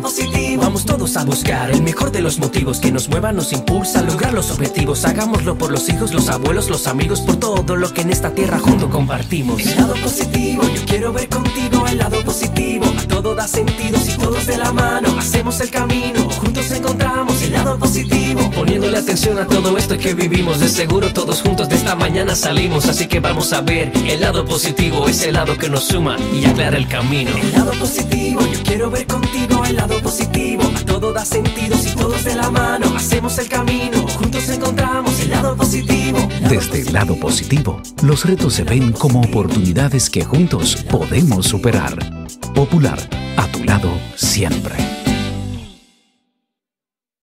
Positivo. Vamos todos a buscar el mejor de los motivos que nos muevan, nos impulsan a lograr los objetivos. Hagámoslo por los hijos, los abuelos, los amigos, por todo lo que en esta tierra junto compartimos. El lado positivo, yo quiero ver contigo el lado positivo. A todo da sentido si todos de la mano hacemos el camino. Juntos encontramos el lado positivo. Poniéndole atención a todo esto que vivimos, de seguro todos juntos de esta mañana salimos. Así que vamos a ver el lado positivo, ese lado que nos suma y aclara el camino. El lado positivo, yo quiero ver contigo da sentido si todos de la mano hacemos el camino juntos encontramos el lado positivo. Desde el lado positivo, los retos se ven como oportunidades que juntos podemos superar. Popular, a tu lado siempre.